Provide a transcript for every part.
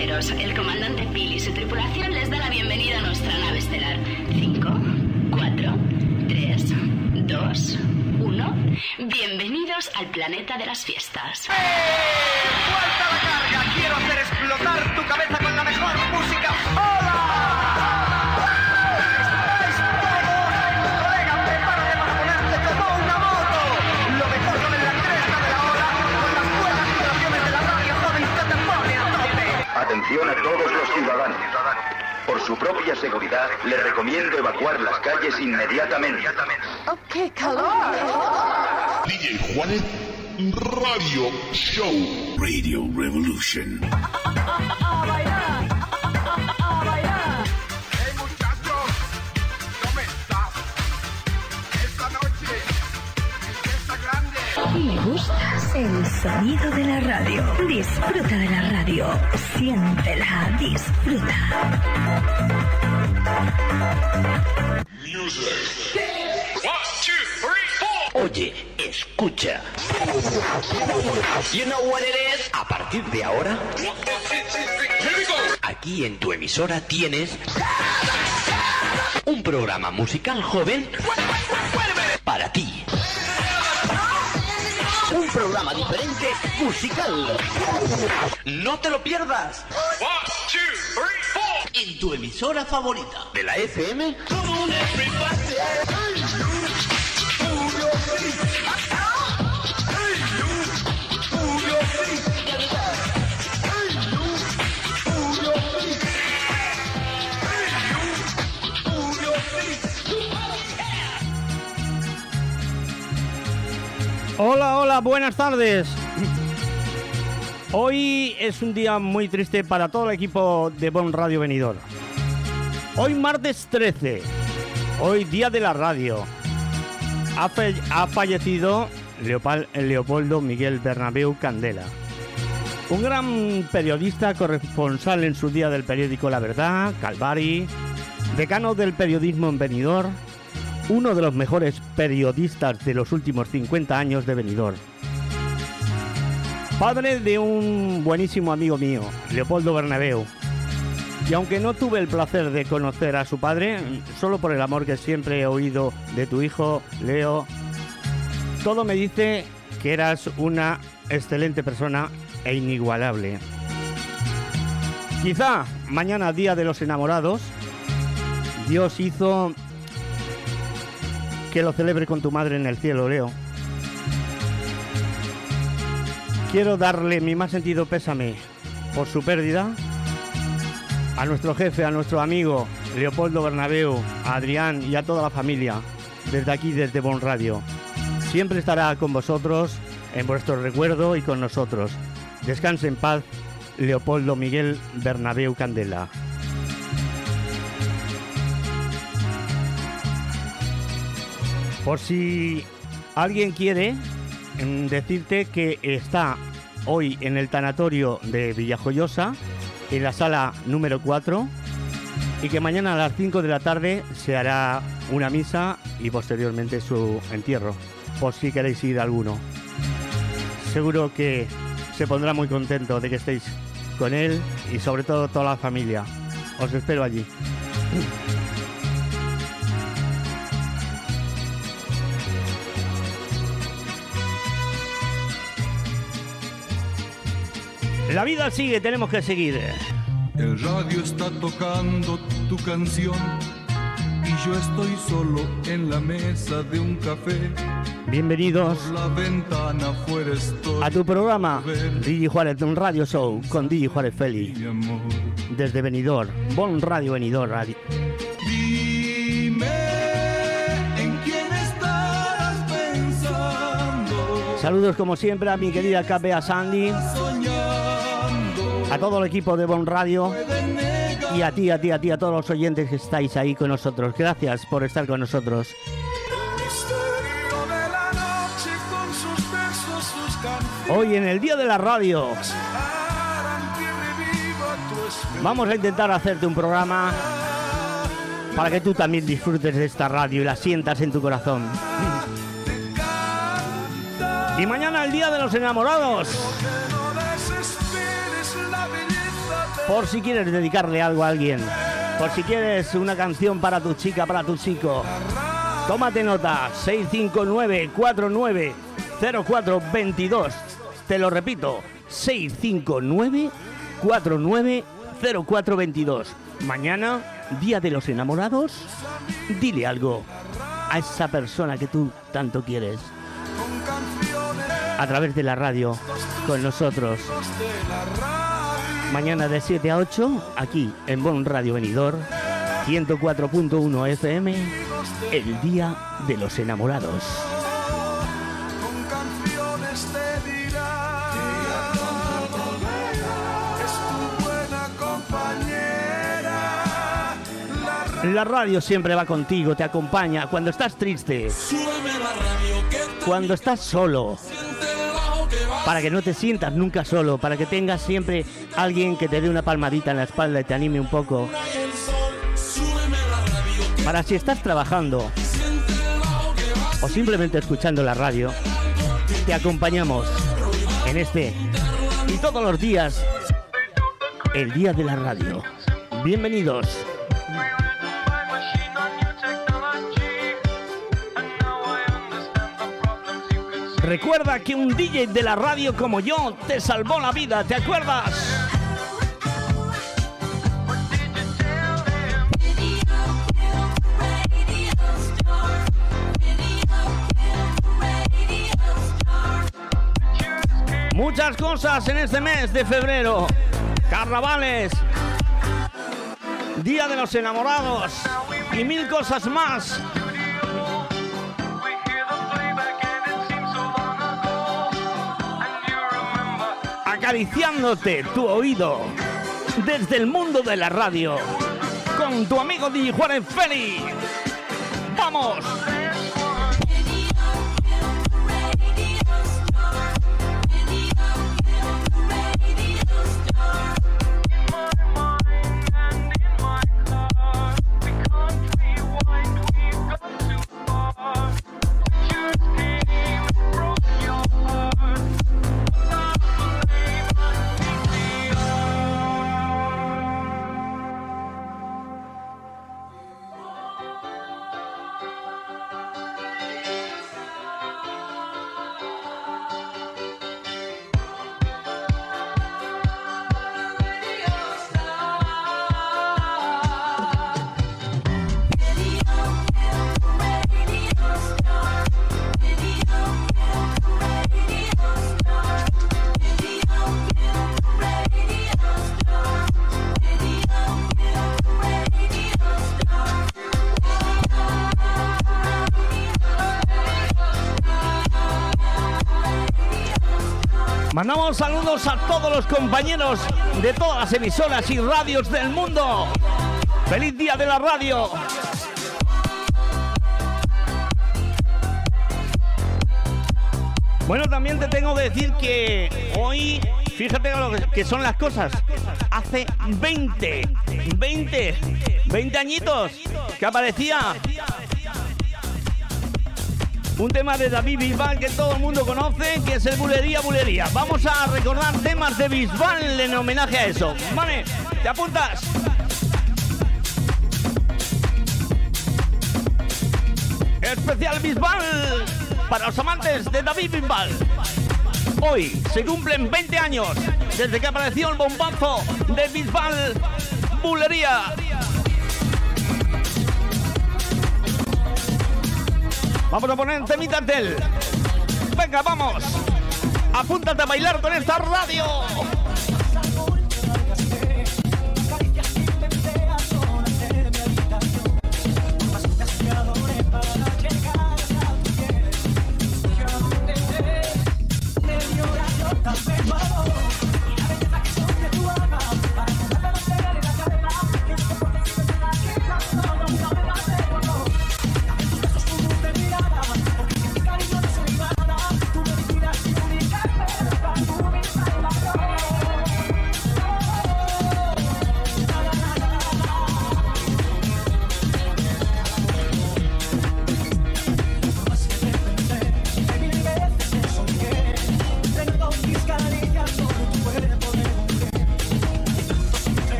pasajeros, el comandante Phil y su tripulación les da la bienvenida a nuestra nave estelar. 5, 4, 3, 2, 1. Bienvenidos al planeta de las fiestas. ¡Vuelta a la carga! ¡Quiero hacer explotar tu cabeza con la mejor música! ¡Hola! Ciudadanos. Por su propia seguridad, le recomiendo evacuar las calles inmediatamente. ¡Oh, qué calor! DJ Juanet Radio Show. Radio Revolution. el sonido de la radio? Disfruta de la radio. Siéntela, disfruta. Oye, escucha. You know what it is? A partir de ahora, aquí en tu emisora tienes un programa musical joven para ti. Un programa diferente musical. No te lo pierdas. En tu emisora favorita de la FM. Hola, hola, buenas tardes. Hoy es un día muy triste para todo el equipo de Bon Radio Venidor. Hoy martes 13, hoy día de la radio. Ha, fallecido Leopoldo Miguel Bernabeu Candela. Un gran periodista corresponsal en su día del periódico La Verdad, Calvari, decano del periodismo en Benidorm, uno de los mejores periodistas de los últimos 50 años de Benidorm. Padre de un buenísimo amigo mío, Leopoldo Bernabeu. Y aunque no tuve el placer de conocer a su padre, solo por el amor que siempre he oído de tu hijo, Leo, todo me dice que eras una excelente persona e inigualable. Quizá mañana, día de los enamorados, Dios hizo que lo celebre con tu madre en el cielo, Leo. Quiero darle mi más sentido pésame por su pérdida a nuestro jefe, a nuestro amigo Leopoldo Bernabeu, a Adrián y a toda la familia, desde aquí, desde Bon Radio. Siempre estará con vosotros, en vuestro recuerdo y con nosotros. Descanse en paz, Leopoldo Miguel Bernabeu Candela. Por si alguien quiere mm, decirte que está hoy en el tanatorio de Villajoyosa, en la sala número 4, y que mañana a las 5 de la tarde se hará una misa y posteriormente su entierro, por si queréis ir a alguno. Seguro que se pondrá muy contento de que estéis con él y sobre todo toda la familia. Os espero allí. La vida sigue, tenemos que seguir. El radio está tocando tu canción y yo estoy solo en la mesa de un café. Bienvenidos Por la ventana afuera estoy. a tu programa Digi Juárez, un radio show con Digi Juárez Feli. Desde Benidorm, Bon Radio Benidorm Radio. Dime en quién estás pensando. Saludos como siempre a mi querida KPA Sandy. A todo el equipo de Bon Radio y a ti, a ti, a ti, a todos los oyentes que estáis ahí con nosotros. Gracias por estar con nosotros. Hoy en el Día de la Radio vamos a intentar hacerte un programa para que tú también disfrutes de esta radio y la sientas en tu corazón. Y mañana el Día de los Enamorados. Por si quieres dedicarle algo a alguien, por si quieres una canción para tu chica, para tu chico. Tómate nota, 659 49 0422. Te lo repito, 659 49 0422. Mañana, Día de los Enamorados, dile algo a esa persona que tú tanto quieres. A través de la radio, con nosotros. Mañana de 7 a 8, aquí en Bon Radio Venidor, 104.1 FM, el Día de los Enamorados. La radio siempre va contigo, te acompaña cuando estás triste, cuando estás solo, para que no te sientas nunca solo, para que tengas siempre alguien que te dé una palmadita en la espalda y te anime un poco. Para si estás trabajando o simplemente escuchando la radio, te acompañamos en este y todos los días, el día de la radio. Bienvenidos. Recuerda que un DJ de la radio como yo te salvó la vida, ¿te acuerdas? Muchas cosas en este mes de febrero. Carnavales, Día de los Enamorados y mil cosas más. Acariciándote tu oído desde el mundo de la radio con tu amigo DJ Juárez Feli. ¡Vamos! A todos los compañeros de todas las emisoras y radios del mundo. ¡Feliz día de la radio! Bueno, también te tengo que decir que hoy, fíjate lo que son las cosas. Hace 20, 20, 20 añitos que aparecía un tema de David Bisbal que todo el mundo conoce, que es el Bulería Bulería. Vamos a recordar temas de Bisbal en homenaje a eso. Vale, ¿te apuntas? Especial Bisbal para los amantes de David Bisbal. Hoy se cumplen 20 años desde que apareció el bombazo de Bisbal Bulería. Vamos a poner temita. Venga, vamos. Apúntate a bailar con esta radio.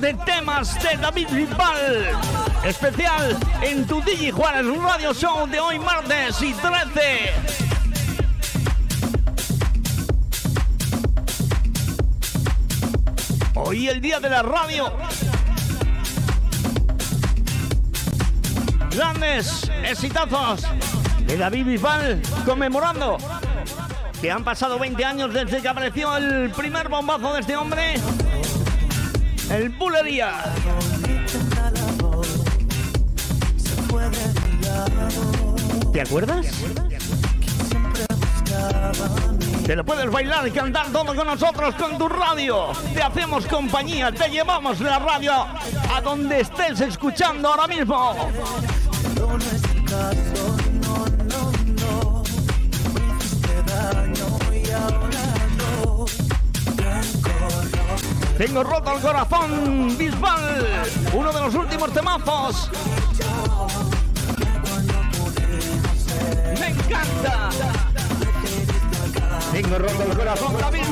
De temas de David Bisbal. Especial en tu Digi Juárez Radio Show de hoy martes y 13. Hoy el día de la radio. Grandes exitazos de David Bisbal conmemorando que han pasado 20 años desde que apareció el primer bombazo de este hombre, el Bulería. ¿Te acuerdas? Te lo puedes bailar y cantar todo con nosotros con tu radio. Te hacemos compañía, te llevamos la radio a donde estés escuchando ahora mismo. Tengo roto el corazón, Bisbal, uno de los últimos temazos. Me encanta. Tengo roto el corazón, David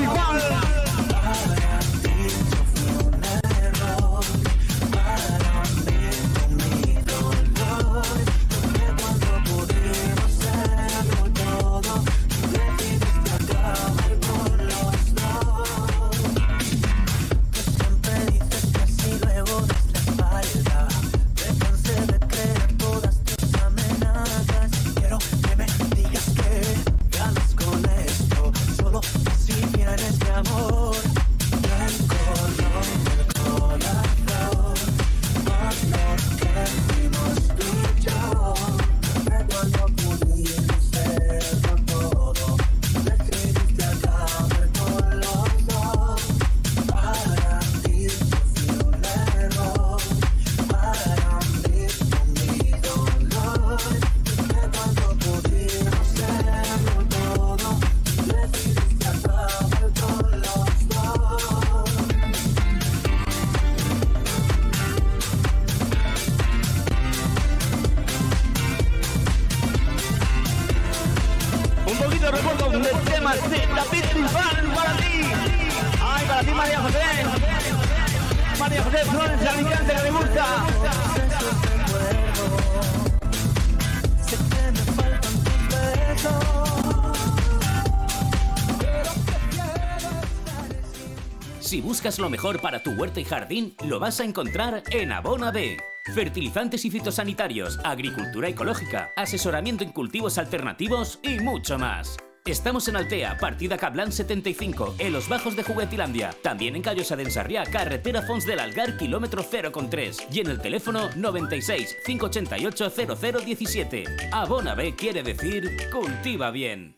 lo mejor para tu huerta y jardín, lo vas a encontrar en Abona B. Fertilizantes y fitosanitarios, agricultura ecológica, asesoramiento en cultivos alternativos y mucho más. Estamos en Altea, partida Cablan 75, en los bajos de Juguetilandia. También en Callosa de carretera Fons del Algar, kilómetro 0,3. Y en el teléfono 96 588 0017. Abona B quiere decir cultiva bien.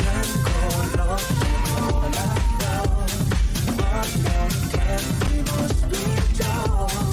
i lockdown, can't keep us beat down.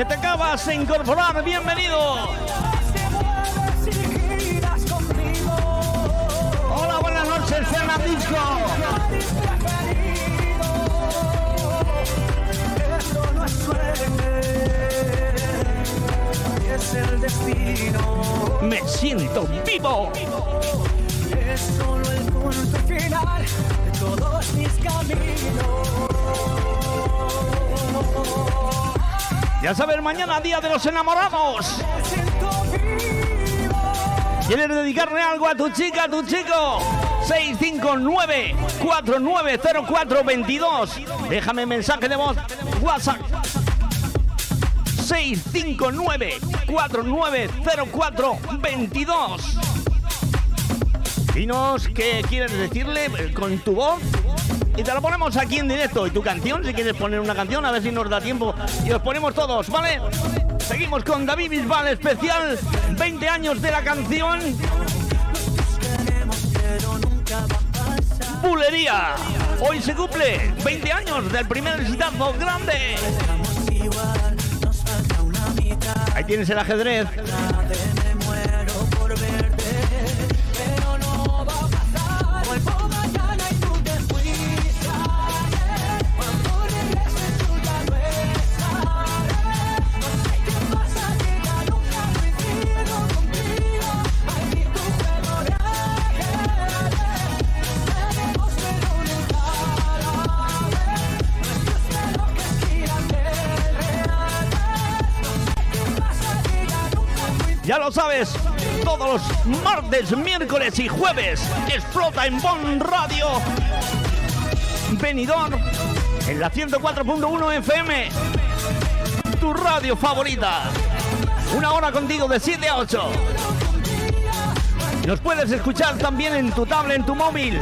Si te acabas de incorporar, bienvenido. Hola, buenas noches, Fernandisco. Esto no es suerte, es el destino. Me siento vivo. Es solo el punto final de todos mis caminos. Ya sabes, mañana día de los enamorados. ¿Quieres dedicarle algo a tu chica, a tu chico? 659-490422. Déjame mensaje de voz. WhatsApp. 659-490422. Dinos qué quieres decirle eh, con tu voz y te lo ponemos aquí en directo. Y tu canción, si quieres poner una canción, a ver si nos da tiempo y los ponemos todos, ¿vale? Seguimos con David Bisbal especial, 20 años de la canción. Bulería. Hoy se cumple 20 años del primer exitazo grande. Ahí tienes el ajedrez. Sabes, todos los martes, miércoles y jueves explota en Bon Radio. Venidor en la 104.1 FM. Tu radio favorita. Una hora contigo de 7 a 8. Nos puedes escuchar también en tu tablet, en tu móvil.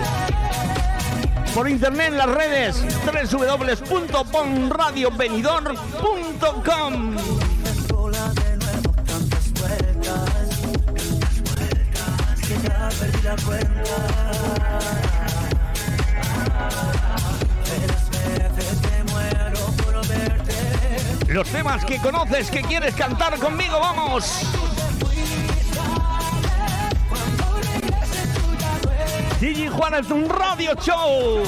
Por internet en las redes www.bonradiovenidor.com. Los temas que conoces, que quieres cantar conmigo, vamos. DJ Juárez, un radio show.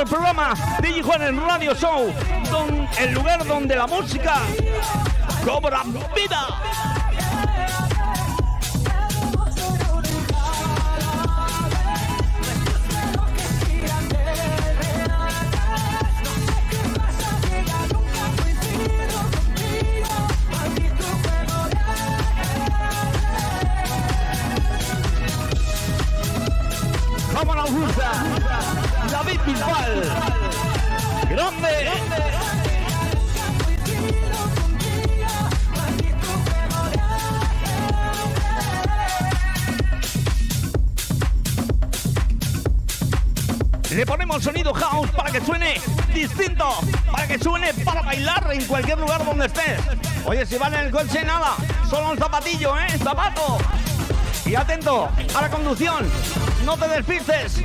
el programa DJ Juan en Radio Show, don, el lugar donde la música cobra vida. Vamos a la. Grande. Le ponemos sonido house para que suene distinto, para que suene para bailar en cualquier lugar donde estés. Oye, si van en el coche, nada, solo un zapatillo, ¿eh? Zapato. Y atento a la conducción, no te despistes.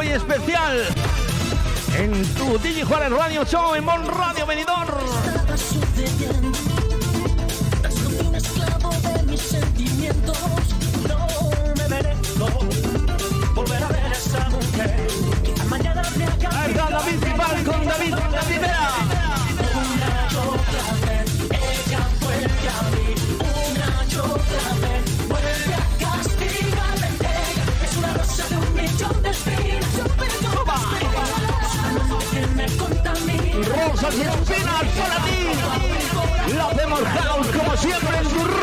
hoy especial en tu Digi Juárez Radio Show en Mon Radio Venidor. siempre en tu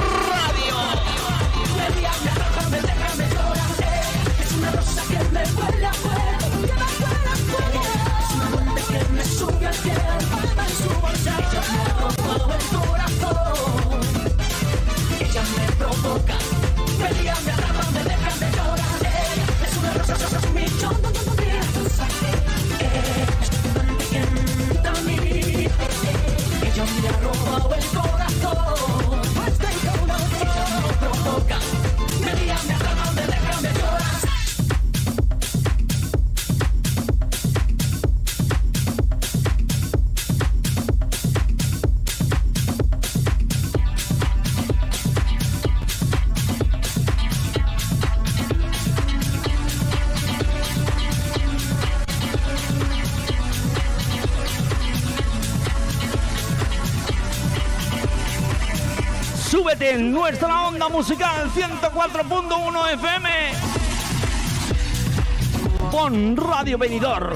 en nuestra onda musical 104.1 FM con Radio Venidor.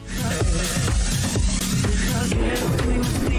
Cuando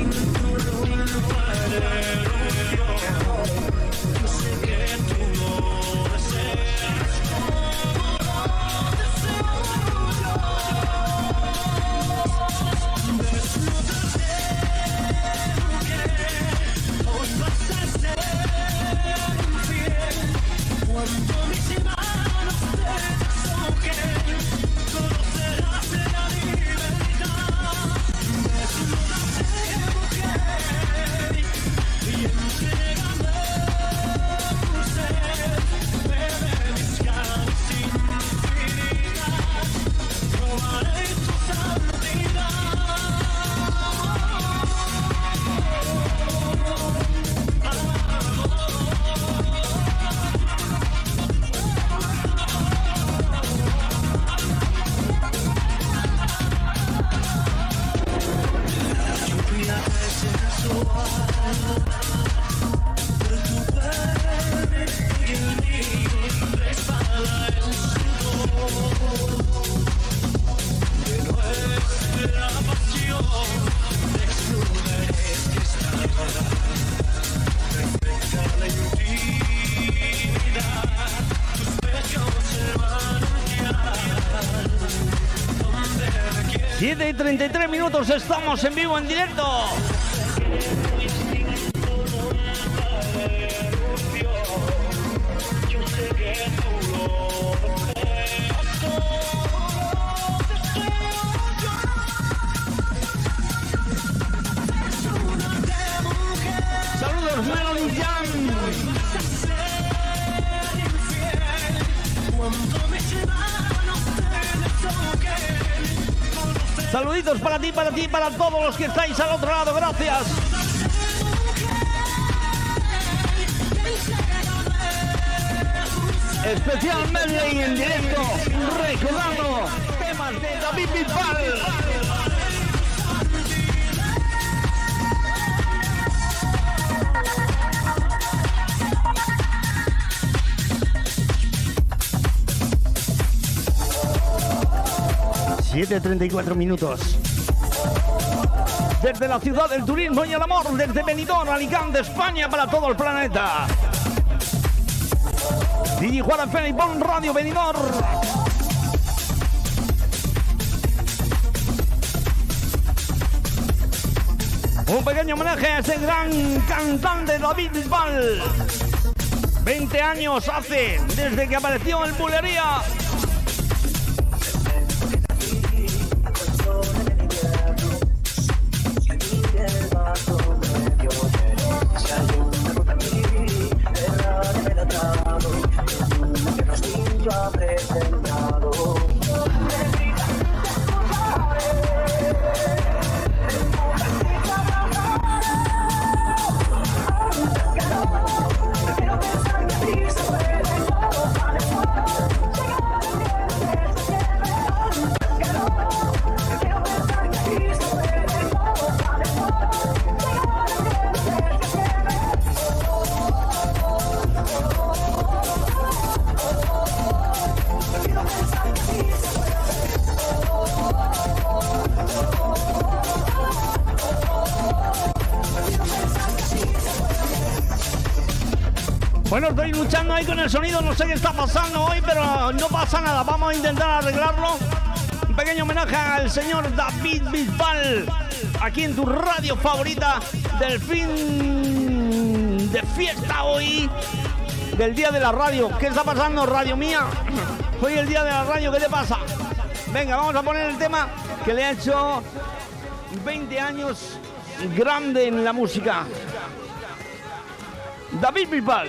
y 33 minutos, estamos en vivo, en directo. Saluditos para ti, para ti, para todos los que estáis al otro lado, gracias. Especial medley en directo, recordando temas de David Bisbal. Siete treinta y cuatro minutos. Desde la ciudad del turismo y el amor, desde Benidorm, Alicante, España, para todo el planeta. DJ Juan Félix Bon Radio Benidorm. Un pequeño homenaje a ese gran cantante David Bisbal. 20 años hace desde que apareció en Bulería. Bueno, estoy luchando ahí con el sonido, no sé qué está pasando hoy, pero no pasa nada, vamos a intentar arreglarlo. Un pequeño homenaje al señor David Bisbal, aquí en tu radio favorita del fin de fiesta hoy, del día de la radio. ¿Qué está pasando, radio mía? Hoy el día de la radio, ¿qué te pasa? Venga, vamos a poner el tema que le ha hecho 20 años grande en la música. David Bisbal.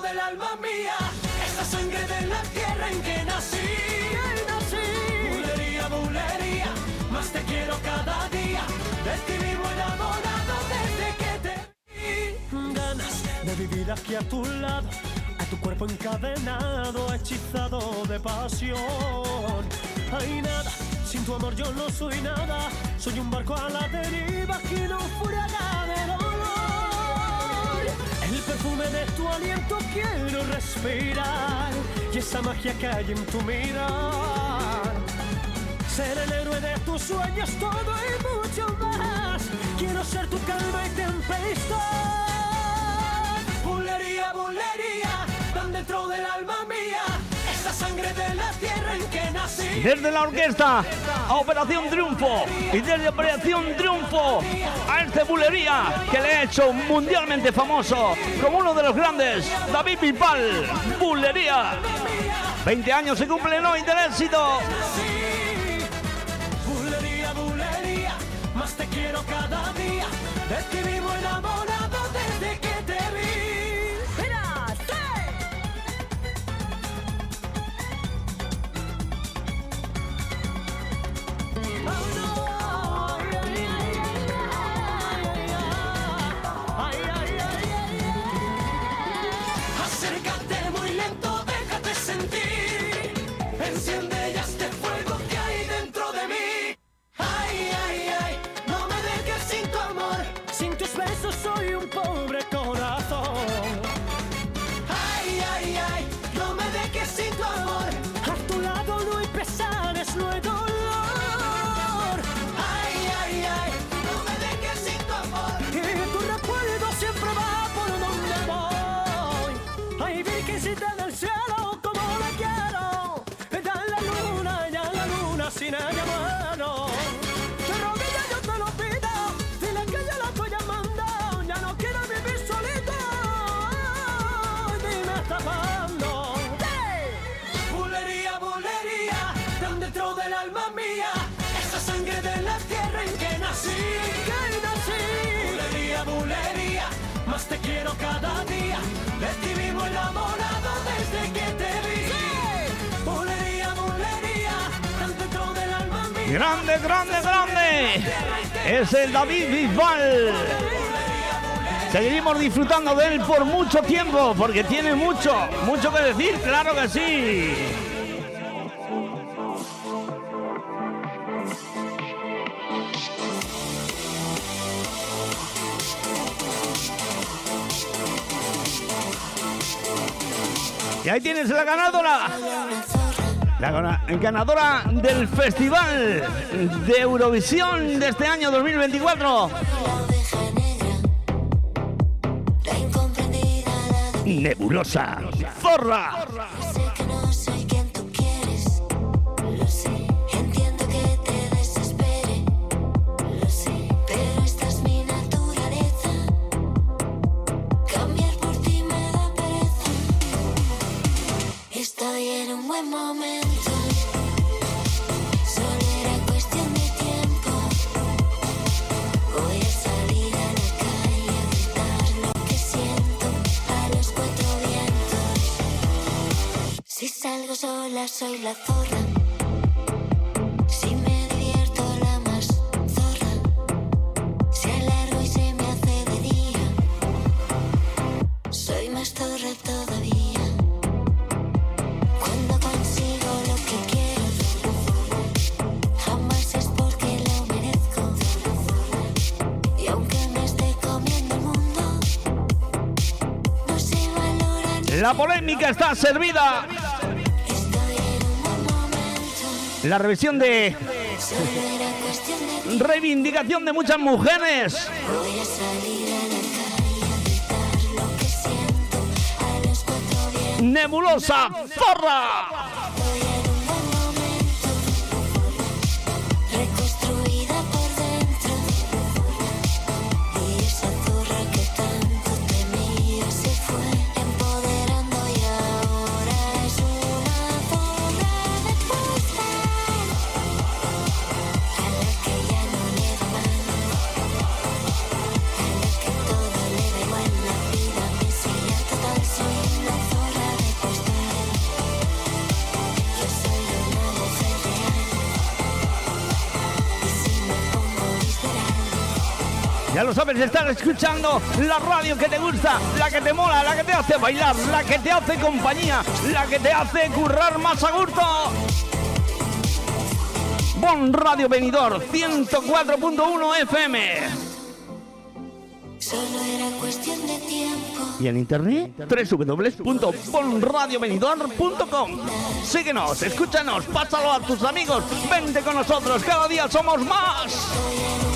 Del alma mía, es la sangre de la tierra en que nací. Bulería, bulería, más te quiero cada día, de ti vivo enamorado desde que te ganas de vivir aquí a tu lado, a tu cuerpo encadenado, hechizado de pasión. Hay nada, sin tu amor yo no soy nada, soy un barco a la deriva que no de perfume de tu aliento quiero respirar y esa magia que hay en tu mirar. Ser el héroe de tus sueños, todo y mucho más. Quiero ser tu calma y tempestad. Bulería, bulería, tan dentro del alma mía, es la sangre de la tierra en que. Desde la orquesta a Operación Triunfo y desde Operación Triunfo a este bulería que le ha hecho mundialmente famoso como uno de los grandes, David Bisbal, bulería. 20 años se cumplen hoy del éxito. Bulería, bulería, más te quiero cada día, Grande, grande, grande. Es el David Bisbal. Seguiremos disfrutando de él por mucho tiempo, porque tiene mucho, mucho que decir, claro que sí. Y ahí tienes la ganadora. La gana- ganadora del Festival de Eurovisión de este año 2024. Nebulosa. Zorra. Sola soy la zorra. Si me divierto la más zorra. Si alargo y se me hace de día. Soy más zorra todavía. Cuando consigo lo que quiero, jamás es porque lo merezco. Y aunque me esté comiendo el mundo, no se valora La polémica está servida. La revisión de reivindicación de muchas mujeres. Voy a sabes, estás escuchando la radio que te gusta, la que te mola, la que te hace bailar, la que te hace compañía, la que te hace currar más a gusto. Bon Radio Venidor 104.1 FM. Solo era cuestión de tiempo. Y en internet www.bonradiovenidor.com. Síguenos, escúchanos, pásalo a tus amigos, vente con nosotros, cada día somos más.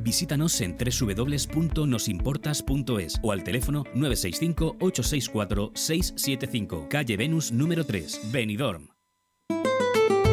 Visítanos en www.nosimportas.es o al teléfono 965-864-675, calle Venus número 3, Benidorm.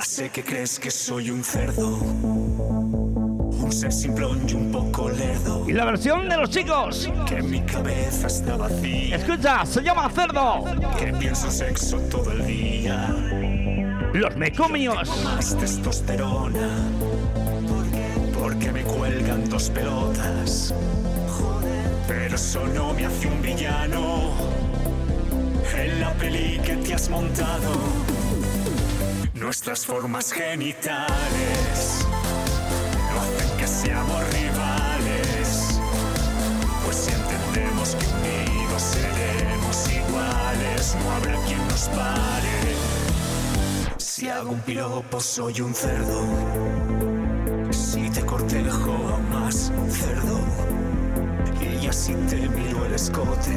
Ya sé que crees que soy un cerdo, un ser simplón y un poco lerdo. Y la versión de los chicos. Que mi cabeza está vacía. Escucha, se llama Cerdo. Que pienso sexo todo el día. Los mecomios. Más testosterona. Porque me cuelgan dos pelotas. Pero eso no me hace un villano. En la peli que te has montado. Nuestras formas genitales no hacen que seamos rivales. Pues si entendemos que unidos seremos iguales, no habrá quien nos pare. Si hago un piropo, soy un cerdo. Si te cortejo, más cerdo. Y así te miro el escote.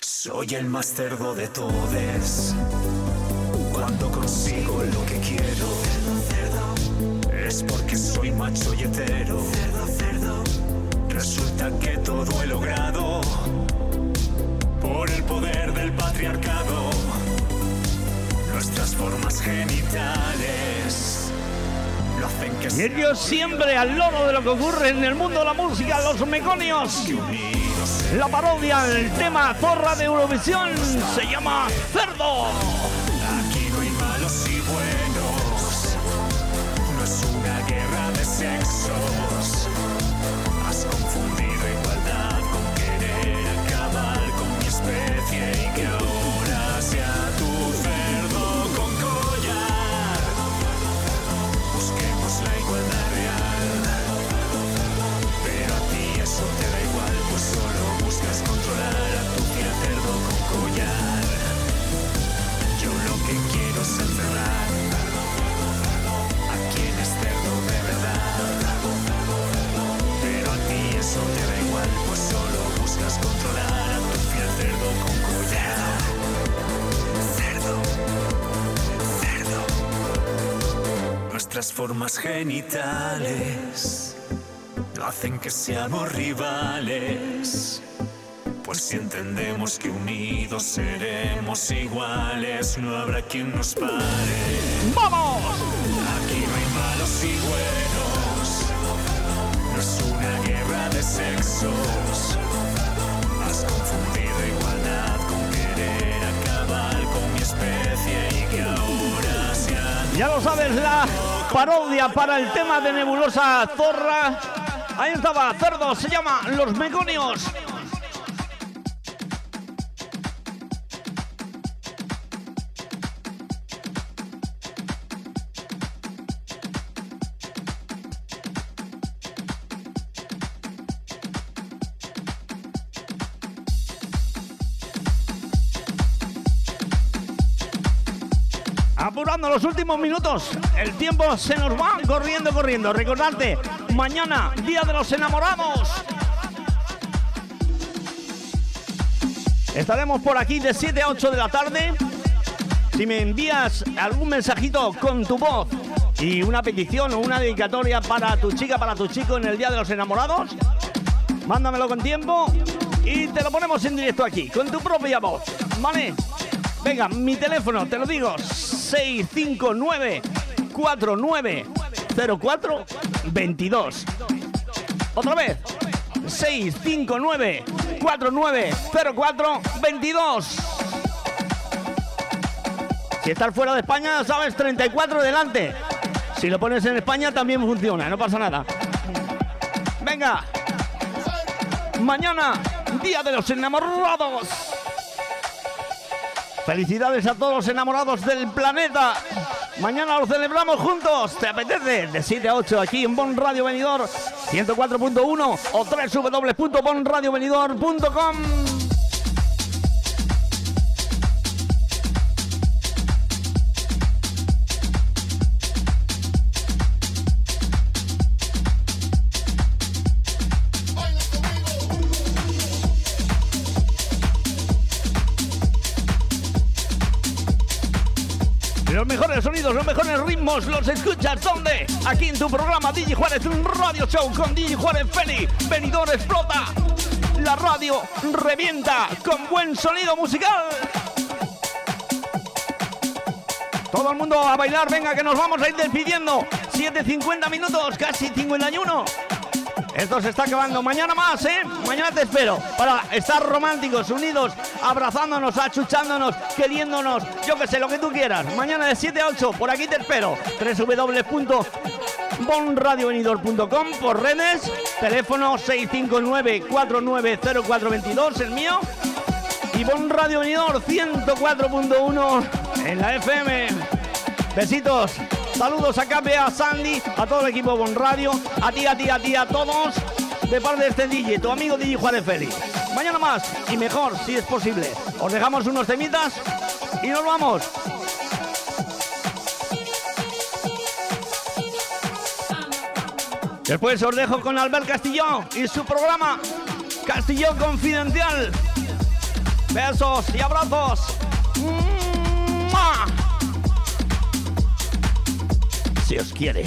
Soy el más cerdo de todos. Cuando consigo lo que quiero, es porque soy macho y hetero. Resulta que todo he logrado por el poder del patriarcado. Nuestras formas genitales lo hacen que Y ellos siempre al loro de lo que ocurre en el mundo de la música, los meconios. La parodia del tema Zorra de Eurovisión se llama Cerdo. Nuestras formas genitales no hacen que seamos rivales. Pues si entendemos que unidos seremos iguales, no habrá quien nos pare. ¡Vamos! Aquí no hay malos y buenos. No es una guerra de sexos. Has confundido igualdad con querer acabar con mi especie y que ahora Ya lo sabes, la parodia para el tema de Nebulosa Zorra. Ahí estaba, Cerdo, se llama Los Meconios. Los últimos minutos, el tiempo se nos va corriendo, corriendo. Recordarte, mañana, Día de los Enamorados. Estaremos por aquí de 7 a 8 de la tarde. Si me envías algún mensajito con tu voz y una petición o una dedicatoria para tu chica, para tu chico en el Día de los Enamorados, mándamelo con tiempo y te lo ponemos en directo aquí, con tu propia voz. ¿Vale? Venga, mi teléfono, te lo digo, 659 4904 22. Otra vez, 659 4904 22. Si estás fuera de España, sabes, 34 delante. Si lo pones en España también funciona, no pasa nada. Venga. Mañana, Día de los Enamorados. Felicidades a todos los enamorados del planeta. Mañana lo celebramos juntos. ¿Te apetece? De 7 a 8 aquí en Bon Radio Venidor 104.1 o www.bonradiovenidor.com. los escuchas ¿dónde? Aquí en tu programa Digi Juárez, un radio show con Digi Juárez Feli. Venidor explota. La radio revienta con buen sonido musical. Todo el mundo a bailar, venga, que nos vamos a ir despidiendo. 7.50 minutos, casi 51. Esto se está acabando. Mañana más, ¿eh? Mañana te espero para estar románticos, unidos, abrazándonos, achuchándonos, queriéndonos, yo que sé, lo que tú quieras. Mañana de 7 a 8, por aquí te espero. www.bonradiovenidor.com por redes, teléfono 659-490422, el mío. Y Bon Radio Venidor 104.1 en la FM. Besitos. Saludos a Cape, a Sandy, a todo el equipo de Bon Radio, a ti, a ti, a ti, a todos, de parte de este DJ, tu amigo DJ Juárez Félix. Mañana más y mejor, si es posible. Os dejamos unos temitas y nos vamos. Después os dejo con Albert Castillón y su programa Castillón Confidencial. Besos y abrazos. ¡Mua! Si os quiere.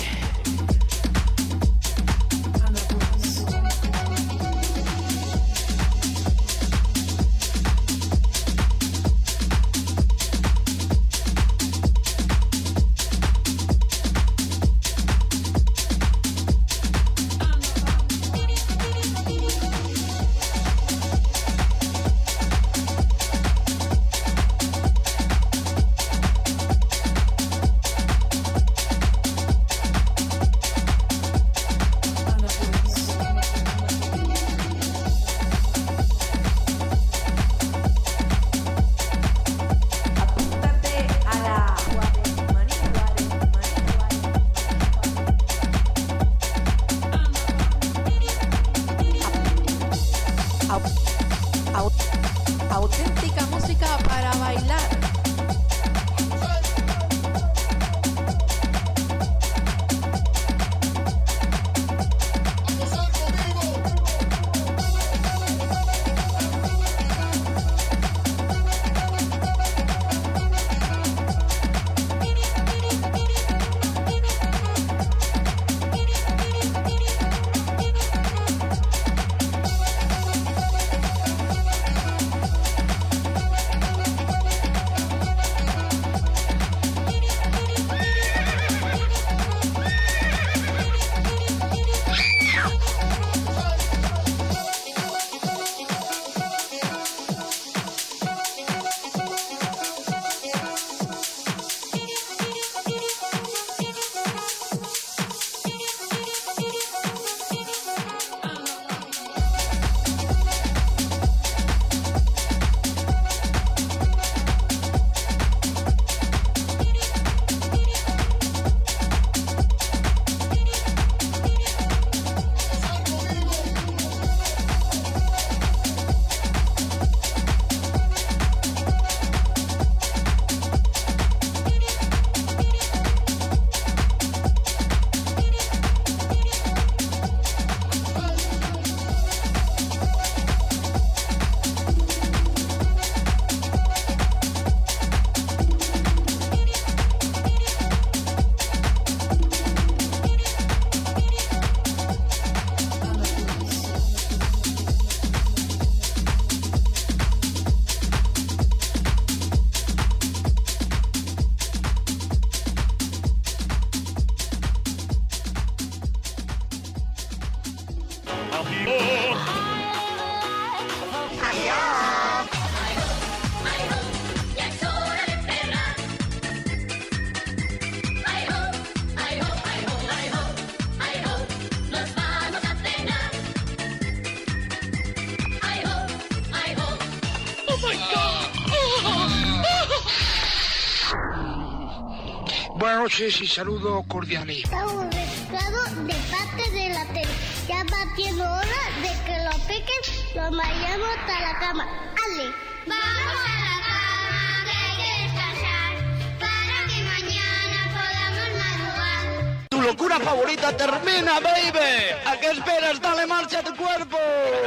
Noches y saludos cordiales. Estamos mezclados de parte de la tele. Ya va siendo hora de que lo piquen, lo mayamos hasta la cama. ¡Ale! Vamos a la cama, que hay que descansar, para que mañana podamos madrugar. Tu locura favorita termina, baby. ¿A qué esperas? Dale marcha a tu cuerpo.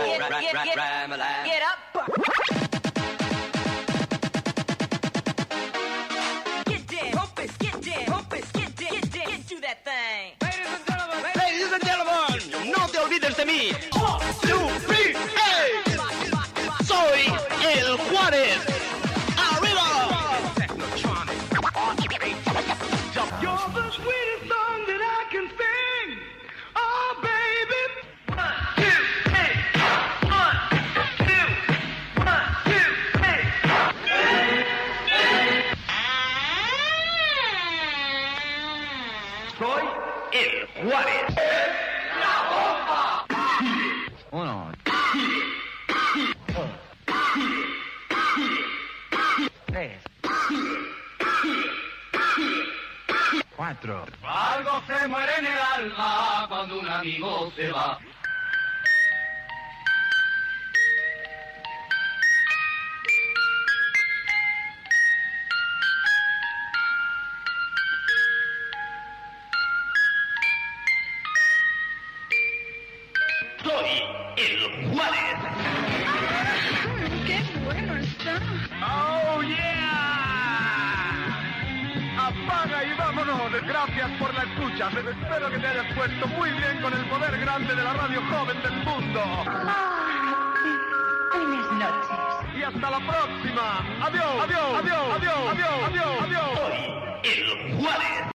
Get up. Get